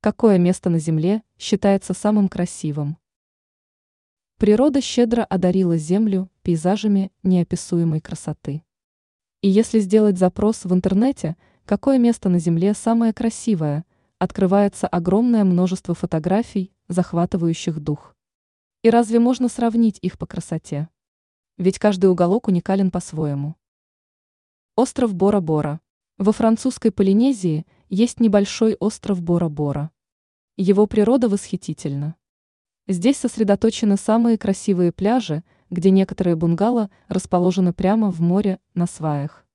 Какое место на Земле считается самым красивым? Природа щедро одарила Землю пейзажами неописуемой красоты. И если сделать запрос в интернете, какое место на Земле самое красивое, открывается огромное множество фотографий, захватывающих дух. И разве можно сравнить их по красоте? Ведь каждый уголок уникален по-своему. Остров Бора-Бора. Во французской Полинезии есть небольшой остров Бора-Бора. Его природа восхитительна. Здесь сосредоточены самые красивые пляжи, где некоторые бунгало расположены прямо в море на сваях.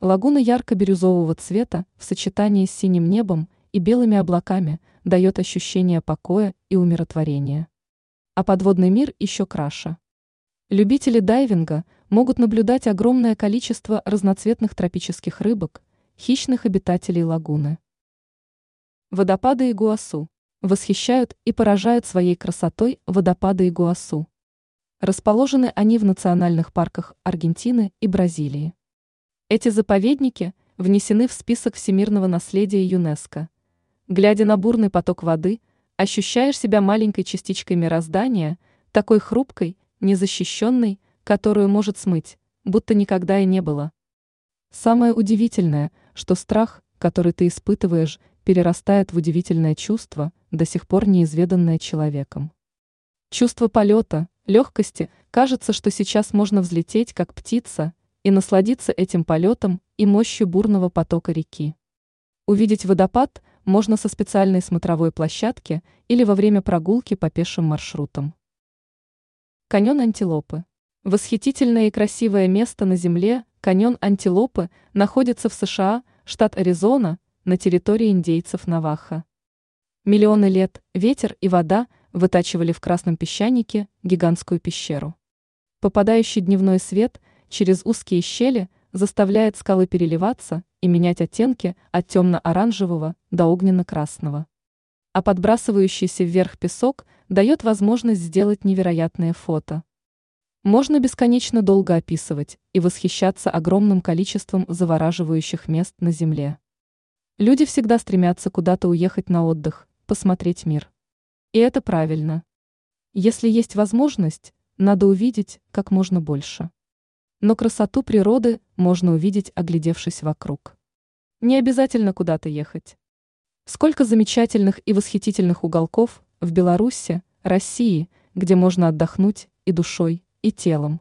Лагуна ярко-бирюзового цвета в сочетании с синим небом и белыми облаками дает ощущение покоя и умиротворения. А подводный мир еще краше. Любители дайвинга могут наблюдать огромное количество разноцветных тропических рыбок, хищных обитателей лагуны. Водопады Игуасу. Восхищают и поражают своей красотой водопады Игуасу. Расположены они в национальных парках Аргентины и Бразилии. Эти заповедники внесены в список всемирного наследия ЮНЕСКО. Глядя на бурный поток воды, ощущаешь себя маленькой частичкой мироздания, такой хрупкой, незащищенной, которую может смыть, будто никогда и не было. Самое удивительное, что страх, который ты испытываешь, перерастает в удивительное чувство, до сих пор неизведанное человеком. Чувство полета, легкости, кажется, что сейчас можно взлететь, как птица, и насладиться этим полетом и мощью бурного потока реки. Увидеть водопад можно со специальной смотровой площадки или во время прогулки по пешим маршрутам. Каньон Антилопы. Восхитительное и красивое место на Земле, каньон Антилопы, находится в США, штат Аризона, на территории индейцев Наваха. Миллионы лет ветер и вода вытачивали в красном песчанике гигантскую пещеру. Попадающий дневной свет через узкие щели заставляет скалы переливаться и менять оттенки от темно-оранжевого до огненно-красного. А подбрасывающийся вверх песок дает возможность сделать невероятные фото. Можно бесконечно долго описывать и восхищаться огромным количеством завораживающих мест на Земле. Люди всегда стремятся куда-то уехать на отдых, посмотреть мир. И это правильно. Если есть возможность, надо увидеть как можно больше. Но красоту природы можно увидеть, оглядевшись вокруг. Не обязательно куда-то ехать. Сколько замечательных и восхитительных уголков в Беларуси, России, где можно отдохнуть и душой, и телом.